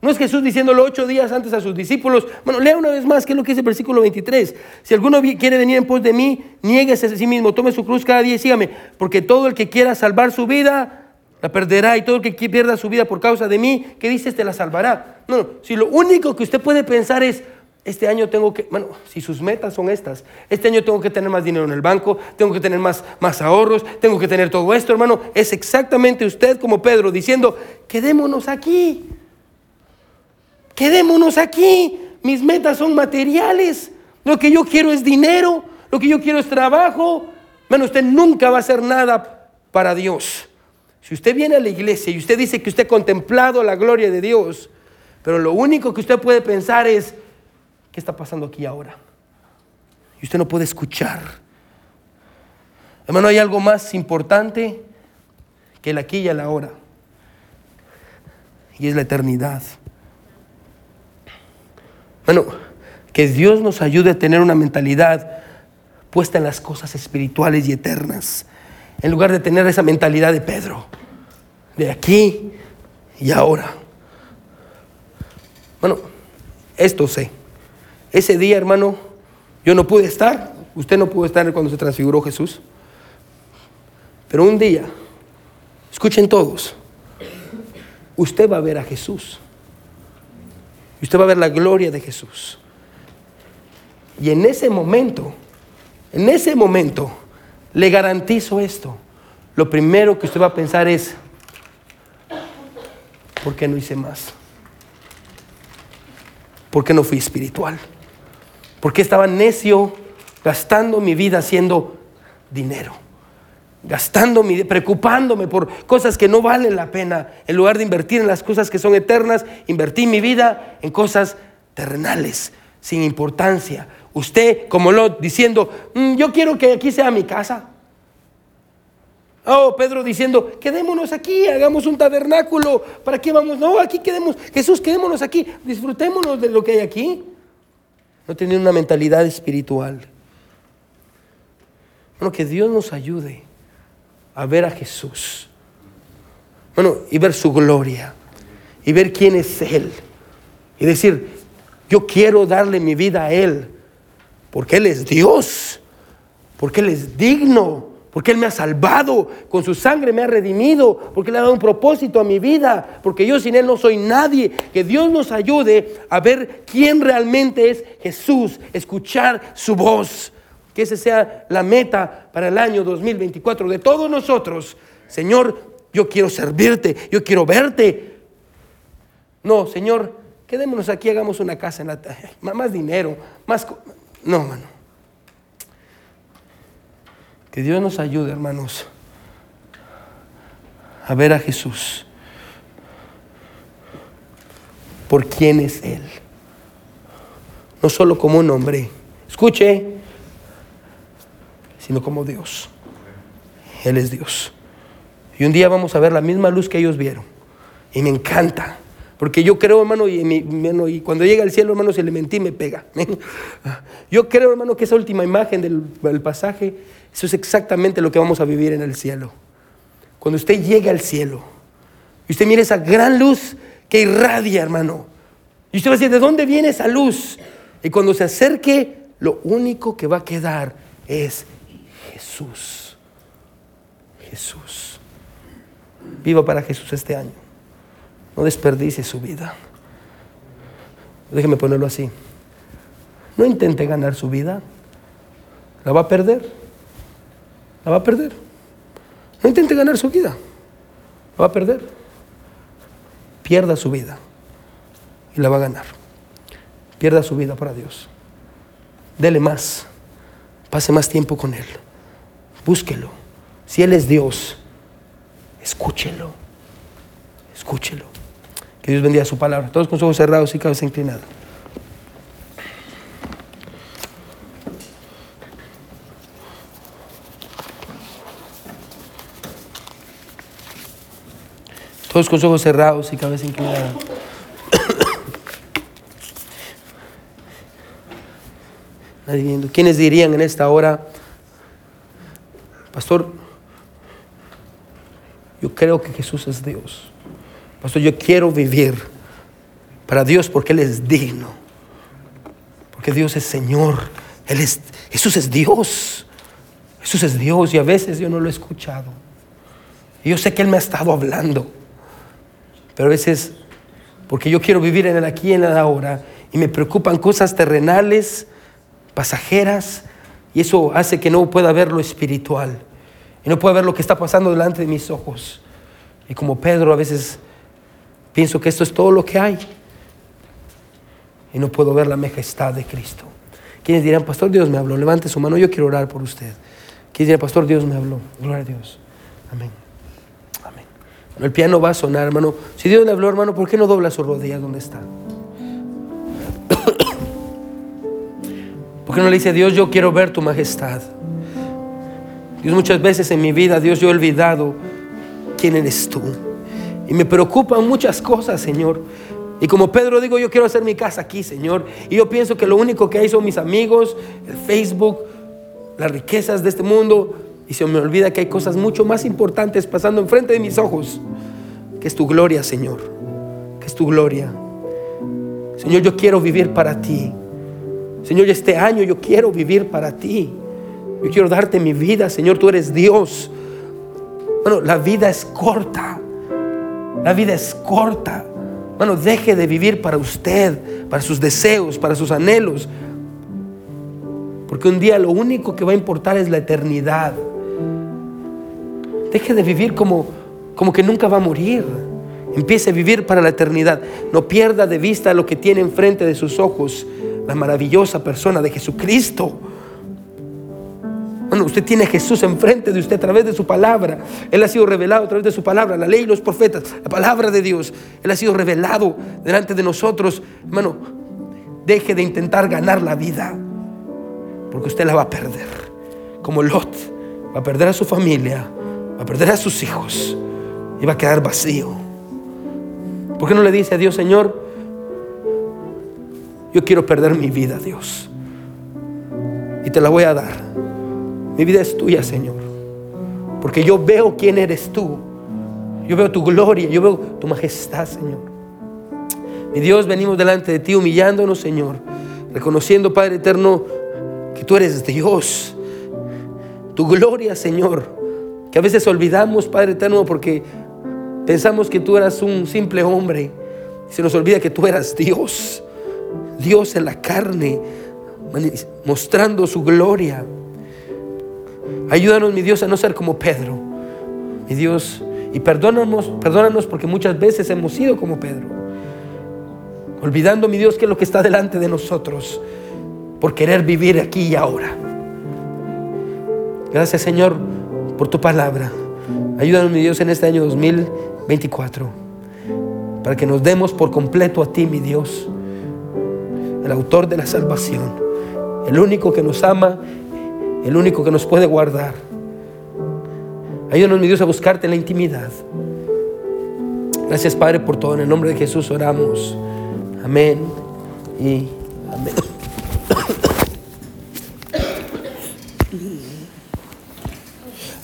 No es Jesús diciéndolo ocho días antes a sus discípulos. Bueno, lea una vez más qué es lo que dice el versículo 23. Si alguno quiere venir en pos de mí, niéguese a sí mismo, tome su cruz cada día y sígame. Porque todo el que quiera salvar su vida, la perderá. Y todo el que pierda su vida por causa de mí, ¿qué dices? Te la salvará. No, no. Si lo único que usted puede pensar es, este año tengo que, bueno, si sus metas son estas, este año tengo que tener más dinero en el banco, tengo que tener más, más ahorros, tengo que tener todo esto, hermano, es exactamente usted como Pedro diciendo, quedémonos aquí. Quedémonos aquí. Mis metas son materiales. Lo que yo quiero es dinero. Lo que yo quiero es trabajo. Bueno, usted nunca va a hacer nada para Dios. Si usted viene a la iglesia y usted dice que usted ha contemplado la gloria de Dios, pero lo único que usted puede pensar es, ¿qué está pasando aquí ahora? Y usted no puede escuchar. Hermano, hay algo más importante que el aquí y el ahora. Y es la eternidad. Bueno, que Dios nos ayude a tener una mentalidad puesta en las cosas espirituales y eternas, en lugar de tener esa mentalidad de Pedro, de aquí y ahora. Bueno, esto sé. Ese día, hermano, yo no pude estar, usted no pudo estar cuando se transfiguró Jesús, pero un día, escuchen todos, usted va a ver a Jesús. Y usted va a ver la gloria de Jesús. Y en ese momento, en ese momento, le garantizo esto. Lo primero que usted va a pensar es, ¿por qué no hice más? ¿Por qué no fui espiritual? ¿Por qué estaba necio gastando mi vida haciendo dinero? gastando mi, preocupándome por cosas que no valen la pena, en lugar de invertir en las cosas que son eternas, invertí mi vida en cosas terrenales, sin importancia. Usted, como lo diciendo, mm, yo quiero que aquí sea mi casa. Oh, Pedro diciendo, quedémonos aquí, hagamos un tabernáculo. ¿Para qué vamos? No, aquí quedemos. Jesús, quedémonos aquí, disfrutémonos de lo que hay aquí. No tener una mentalidad espiritual. Bueno, que Dios nos ayude a ver a Jesús. Bueno, y ver su gloria. Y ver quién es Él. Y decir, yo quiero darle mi vida a Él. Porque Él es Dios. Porque Él es digno porque Él me ha salvado, con su sangre me ha redimido, porque le ha dado un propósito a mi vida, porque yo sin Él no soy nadie. Que Dios nos ayude a ver quién realmente es Jesús, escuchar su voz. Que esa sea la meta para el año 2024 de todos nosotros. Señor, yo quiero servirte, yo quiero verte. No, Señor, quedémonos aquí, hagamos una casa en la... Más dinero, más... No, mano. Que Dios nos ayude, hermanos, a ver a Jesús por quién es Él. No solo como un hombre, escuche, sino como Dios. Él es Dios. Y un día vamos a ver la misma luz que ellos vieron. Y me encanta. Porque yo creo, hermano, y, y cuando llega al cielo, hermano, se le mentí me pega. Yo creo, hermano, que esa última imagen del, pasaje eso es exactamente lo que vamos a vivir en el cielo. Cuando usted llegue al cielo y usted mire esa gran luz que irradia, hermano. Y usted va a decir, ¿de dónde viene esa luz? Y cuando se acerque, lo único que va a quedar es Jesús. Jesús. Viva para Jesús este año. No desperdicie su vida. Déjeme ponerlo así. No intente ganar su vida. La va a perder la va a perder. No intente ganar su vida, la va a perder. Pierda su vida y la va a ganar. Pierda su vida para Dios. Dele más, pase más tiempo con Él. Búsquelo. Si Él es Dios, escúchelo. Escúchelo. Que Dios bendiga su palabra. Todos con sus ojos cerrados y cabeza inclinada. Todos con los ojos cerrados y cabeza inclinada. Nadie viendo. ¿Quiénes dirían en esta hora, Pastor, yo creo que Jesús es Dios. Pastor, yo quiero vivir para Dios porque Él es digno. Porque Dios es Señor. Él es, Jesús es Dios. Jesús es Dios y a veces yo no lo he escuchado. Y yo sé que Él me ha estado hablando. Pero a veces, porque yo quiero vivir en el aquí y en el ahora, y me preocupan cosas terrenales, pasajeras, y eso hace que no pueda ver lo espiritual, y no pueda ver lo que está pasando delante de mis ojos. Y como Pedro a veces pienso que esto es todo lo que hay, y no puedo ver la majestad de Cristo. Quienes dirán, Pastor, Dios me habló, levante su mano, yo quiero orar por usted. Quienes dirán, Pastor, Dios me habló, gloria a Dios. Amén. El piano va a sonar, hermano. Si Dios le habló, hermano, ¿por qué no dobla su rodilla donde está? ¿Por qué no le dice, Dios, yo quiero ver tu majestad? Dios, muchas veces en mi vida, Dios, yo he olvidado quién eres tú. Y me preocupan muchas cosas, Señor. Y como Pedro digo, yo quiero hacer mi casa aquí, Señor. Y yo pienso que lo único que hay son mis amigos, el Facebook, las riquezas de este mundo. Y se me olvida que hay cosas mucho más importantes pasando enfrente de mis ojos, que es tu gloria, Señor, que es tu gloria. Señor, yo quiero vivir para ti. Señor, este año yo quiero vivir para ti. Yo quiero darte mi vida, Señor, tú eres Dios. Bueno, la vida es corta. La vida es corta. Bueno, deje de vivir para usted, para sus deseos, para sus anhelos. Porque un día lo único que va a importar es la eternidad. Deje de vivir como, como que nunca va a morir. Empiece a vivir para la eternidad. No pierda de vista lo que tiene enfrente de sus ojos, la maravillosa persona de Jesucristo. Usted tiene a Jesús enfrente de usted a través de su palabra. Él ha sido revelado a través de su palabra, la ley y los profetas, la palabra de Dios. Él ha sido revelado delante de nosotros. Hermano, deje de intentar ganar la vida, porque usted la va a perder. Como Lot, va a perder a su familia, va a perder a sus hijos y va a quedar vacío. ¿Por qué no le dice a Dios, Señor, yo quiero perder mi vida, Dios? Y te la voy a dar. Mi vida es tuya, Señor. Porque yo veo quién eres tú. Yo veo tu gloria, yo veo tu majestad, Señor. Mi Dios, venimos delante de ti humillándonos, Señor. Reconociendo, Padre eterno, que tú eres Dios. Tu gloria, Señor. Que a veces olvidamos, Padre eterno, porque pensamos que tú eras un simple hombre. Se nos olvida que tú eras Dios. Dios en la carne, mostrando su gloria. Ayúdanos, mi Dios, a no ser como Pedro. Mi Dios, y perdónanos, perdónanos porque muchas veces hemos sido como Pedro. Olvidando, mi Dios, que es lo que está delante de nosotros por querer vivir aquí y ahora. Gracias, Señor, por tu palabra. Ayúdanos, mi Dios, en este año 2024 para que nos demos por completo a ti, mi Dios, el autor de la salvación, el único que nos ama el único que nos puede guardar. Ayúdanos, mi Dios, a buscarte en la intimidad. Gracias, Padre, por todo. En el nombre de Jesús oramos. Amén y amén.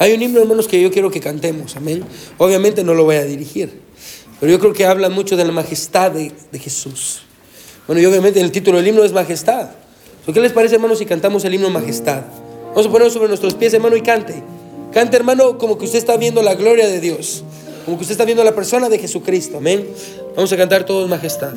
Hay un himno, hermanos, que yo quiero que cantemos. Amén. Obviamente no lo voy a dirigir, pero yo creo que habla mucho de la majestad de, de Jesús. Bueno, y obviamente el título del himno es Majestad. ¿Qué les parece, hermanos, si cantamos el himno Majestad? Vamos a ponerlo sobre nuestros pies, hermano, y cante. Cante, hermano, como que usted está viendo la gloria de Dios. Como que usted está viendo la persona de Jesucristo. Amén. Vamos a cantar todos majestad.